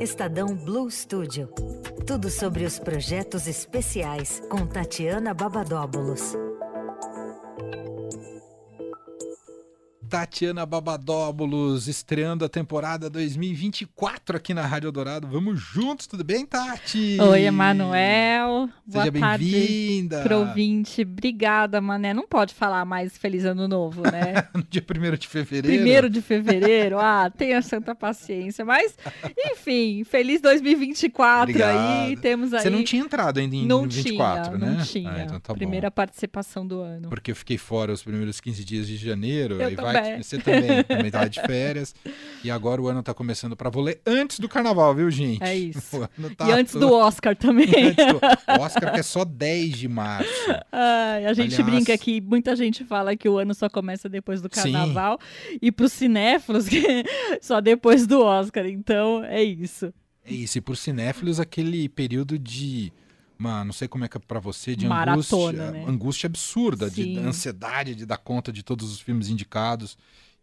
Estadão Blue Studio. Tudo sobre os projetos especiais com Tatiana Babadóbulos. Tatiana Babadóbulos, estreando a temporada 2024 aqui na Rádio Dourado. Vamos juntos, tudo bem, Tati? Oi, Emanuel. Seja bem-vinda. Pro ouvinte. Obrigada, Mané. Não pode falar mais Feliz Ano Novo, né? no dia 1 de fevereiro. Primeiro de fevereiro. Ah, tenha santa paciência. Mas, enfim, feliz 2024 Obrigado. aí. Temos aí... Você não tinha entrado ainda em não 2024, tinha, né? Não tinha. Ah, então tá Primeira bom. participação do ano. Porque eu fiquei fora os primeiros 15 dias de janeiro. Eu aí também. Vai você também, também tava de férias. E agora o ano tá começando para valer antes do carnaval, viu, gente? É isso. Tá e antes do Oscar também. do Oscar, que é só 10 de março. Ai, a gente Aliás... brinca que muita gente fala que o ano só começa depois do carnaval. Sim. E pros cinéfilos, só depois do Oscar. Então, é isso. É isso. E por cinéfilos, aquele período de uma, não sei como é que é pra você, de Maratona, angústia, né? angústia absurda, Sim. de ansiedade de dar conta de todos os filmes indicados.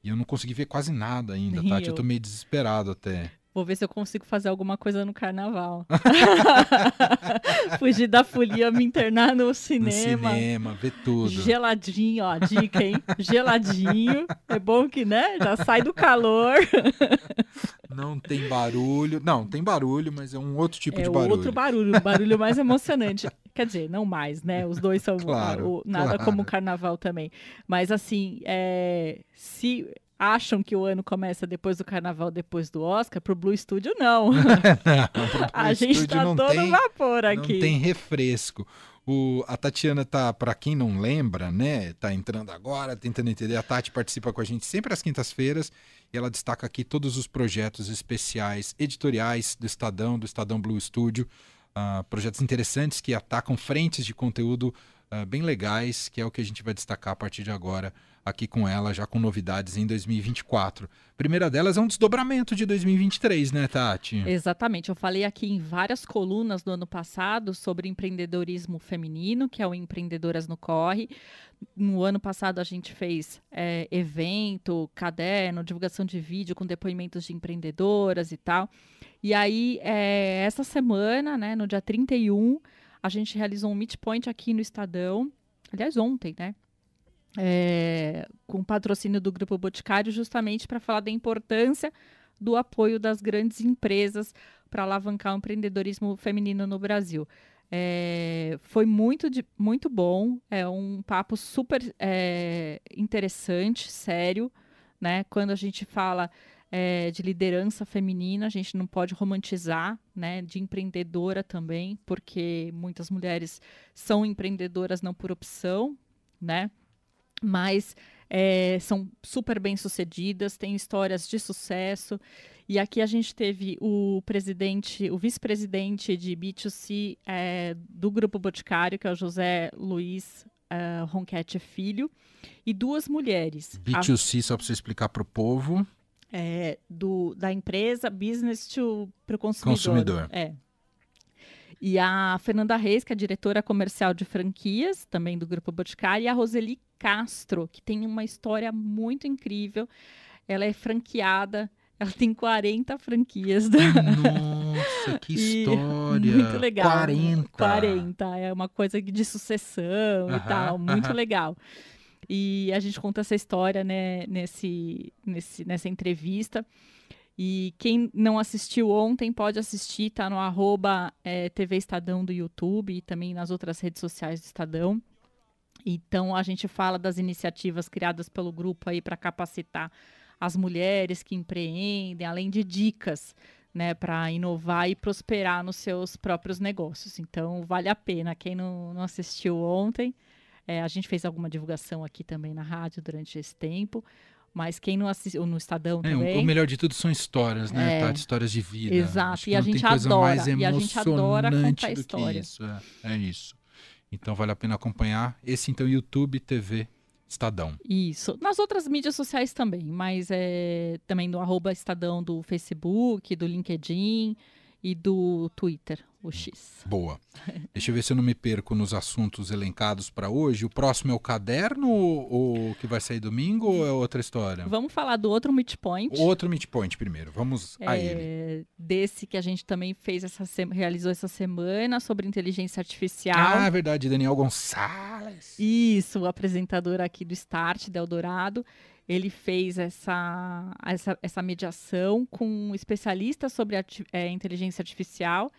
E eu não consegui ver quase nada ainda, Tati. eu. Eu tô meio desesperado até. Vou ver se eu consigo fazer alguma coisa no carnaval. Fugir da folia, me internar no cinema. No cinema, ver tudo. Geladinho, ó, dica, hein? Geladinho. É bom que, né? Já sai do calor. Não tem barulho. Não, tem barulho, mas é um outro tipo é de barulho. outro barulho, barulho mais emocionante. Quer dizer, não mais, né? Os dois são Claro, o- nada claro. como o carnaval também. Mas assim, é, se acham que o ano começa depois do carnaval, depois do Oscar, pro Blue Studio não. Não, pro A Blue gente Studio tá não todo tem, vapor Não aqui. tem refresco. O, a Tatiana tá, para quem não lembra, né, tá entrando agora, tentando entender. A Tati participa com a gente sempre às quintas-feiras e ela destaca aqui todos os projetos especiais editoriais do Estadão, do Estadão Blue Studio. ah, projetos interessantes que atacam frentes de conteúdo ah, bem legais, que é o que a gente vai destacar a partir de agora aqui com ela, já com novidades em 2024. A primeira delas é um desdobramento de 2023, né, Tati? Exatamente. Eu falei aqui em várias colunas do ano passado sobre empreendedorismo feminino, que é o Empreendedoras no Corre. No ano passado a gente fez é, evento, caderno, divulgação de vídeo com depoimentos de empreendedoras e tal. E aí, é, essa semana, né, no dia 31, a gente realizou um Meet Point aqui no Estadão. Aliás, ontem, né? É, com patrocínio do Grupo Boticário, justamente para falar da importância do apoio das grandes empresas para alavancar o empreendedorismo feminino no Brasil. É, foi muito, de- muito bom, é um papo super é, interessante, sério, né? Quando a gente fala é, de liderança feminina, a gente não pode romantizar, né? De empreendedora também, porque muitas mulheres são empreendedoras não por opção, né? Mas é, são super bem sucedidas, têm histórias de sucesso. E aqui a gente teve o presidente, o vice-presidente de B2C é, do Grupo Boticário, que é o José Luiz é, Ronquete Filho, e duas mulheres. A- B2C, só para você explicar para o povo. É, do, da empresa business para o consumidor. Consumidor. É. E a Fernanda Reis, que é diretora comercial de franquias, também do Grupo Boticário, e a Roseli Castro, que tem uma história muito incrível. Ela é franqueada, ela tem 40 franquias. Da... Nossa, que E história! Muito legal. 40! 40. É uma coisa de sucessão e Aham, tal. Muito aham. legal. E a gente conta essa história né, nesse, nesse, nessa entrevista. E quem não assistiu ontem pode assistir, tá no arroba eh, TV Estadão do YouTube e também nas outras redes sociais do Estadão. Então a gente fala das iniciativas criadas pelo grupo aí para capacitar as mulheres que empreendem, além de dicas, né, para inovar e prosperar nos seus próprios negócios. Então vale a pena. Quem não, não assistiu ontem, eh, a gente fez alguma divulgação aqui também na rádio durante esse tempo. Mas quem não assistiu, no Estadão É, também. o, melhor de tudo são histórias, né, É. Tati? Histórias de vida. Exato, e a gente adora, e a gente adora contar do história. que isso. É, é isso. Então vale a pena acompanhar. Esse, então, YouTube TV Estadão. Isso. Nas outras mídias sociais também, mas é também no arroba Estadão do Facebook, do LinkedIn e do Twitter, o X. Boa. Deixa eu ver se eu não me perco nos assuntos elencados para hoje. O próximo é o caderno ou que vai sair domingo ou é outra história? Vamos falar do outro Meet Point. Outro Meet Point primeiro. Vamos a É, ele. Desse que a gente também fez essa realizou essa semana sobre inteligência artificial. Ah, verdade, Daniel Gonçalves. Isso, o apresentador aqui do Start, do Eldorado, ele fez essa, essa, essa mediação com um especialista sobre arti- eh, inteligência artificial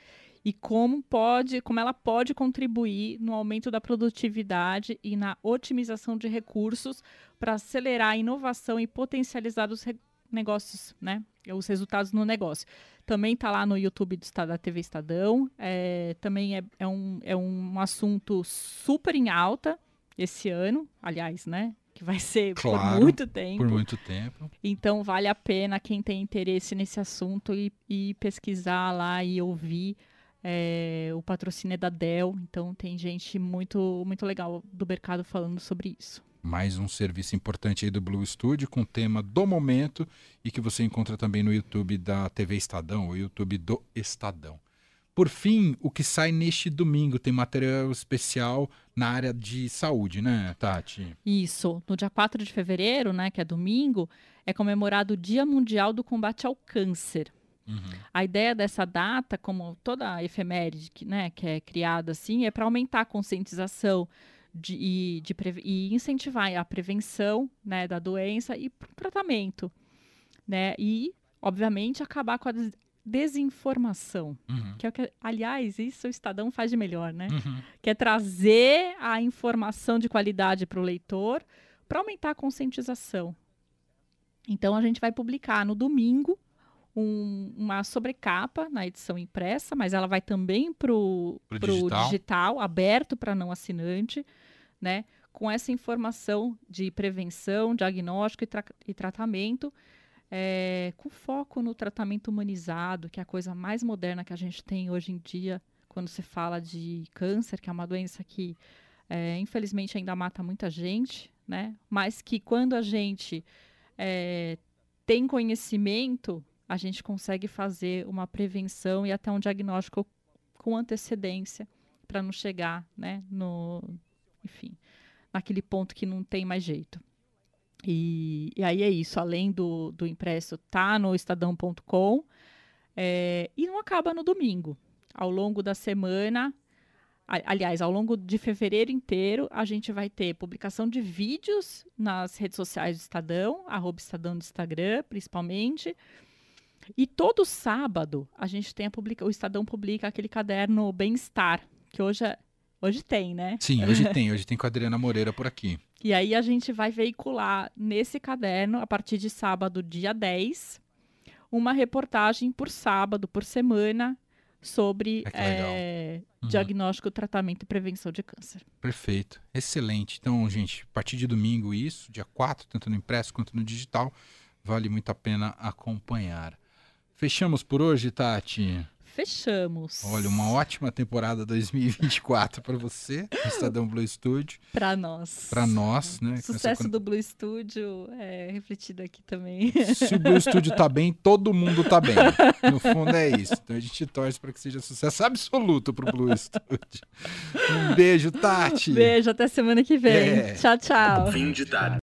e como pode, como ela pode contribuir no aumento da produtividade e na otimização de recursos para acelerar a inovação e potencializar os negócios, né? Os resultados no negócio. Também está lá no YouTube do Estado, da TV Estadão. É, também é, é, um, é um assunto super em alta esse ano, aliás, né? Que vai ser Claro, por muito tempo. Por muito tempo. Então vale a pena quem tem interesse nesse assunto e, e pesquisar lá e ouvir. É, o patrocínio é da Dell, então tem gente muito, muito legal do mercado falando sobre isso. Mais um serviço importante aí do Blue Studio com o tema do momento e que você encontra também no YouTube da TV Estadão, o YouTube do Estadão. Por fim, o que sai neste domingo tem material especial na área de saúde, né, Tati? Isso. No dia 4 de fevereiro, né, que é domingo, é comemorado o Dia Mundial do Combate ao Câncer. A ideia dessa data, como toda a efeméride que, né, que é criada assim, é para aumentar a conscientização de, e, de e incentivar a prevenção né, da doença e o tratamento. Né? E, obviamente, acabar com a des- desinformação. Uhum. Que é o que, aliás, isso o Estadão faz de melhor, né? Uhum. que é trazer a informação de qualidade para o leitor para aumentar a conscientização. Então, a gente vai publicar no domingo um- uma sobrecapa na edição impressa, mas ela vai também para o Pro digital. digital, aberto para não assinante, né? Com essa informação de prevenção, diagnóstico e, tra- e tratamento, é, com foco no tratamento humanizado, que é a coisa mais moderna que a gente tem hoje em dia, quando se fala de câncer, que é uma doença que, é, infelizmente, ainda mata muita gente, né? Mas que quando a gente é, tem conhecimento, a gente consegue fazer uma prevenção e até um diagnóstico com antecedência para não chegar, né? No, enfim, naquele ponto que não tem mais jeito. E, e aí é isso, além do, do impresso, tá no estadão.com é, e não acaba no domingo. Ao longo da semana, aliás, ao longo de fevereiro inteiro, a gente vai ter publicação de vídeos nas redes sociais do Estadão, arroba Estadão do Instagram, principalmente. E todo sábado a gente tem a publica, o Estadão publica aquele caderno Bem-Estar, que hoje, é- hoje tem, né? Sim, hoje tem. Hoje tem com a Adriana Moreira por aqui. E aí a gente vai veicular nesse caderno, a partir de sábado, dia 10, uma reportagem por sábado, por semana, sobre legal. eh, Uhum. diagnóstico, tratamento e prevenção de câncer. Perfeito. Excelente. Então, gente, a partir de domingo, isso, dia 4, tanto no impresso quanto no digital, vale muito a pena acompanhar. Fechamos por hoje, Tati. Fechamos. Olha, uma ótima temporada 2024 para você, Estadão Blue Studio, Para nós. para nós, né? Essa sucesso do Blue Studio é refletido aqui também. Se o Blue Studio tá bem, todo mundo tá bem. No fundo é isso. Então a gente torce para que seja sucesso absoluto pro Blue Studio. Um beijo, Tati. Beijo, até semana que vem. É. Tchau, tchau. Fim de tarde.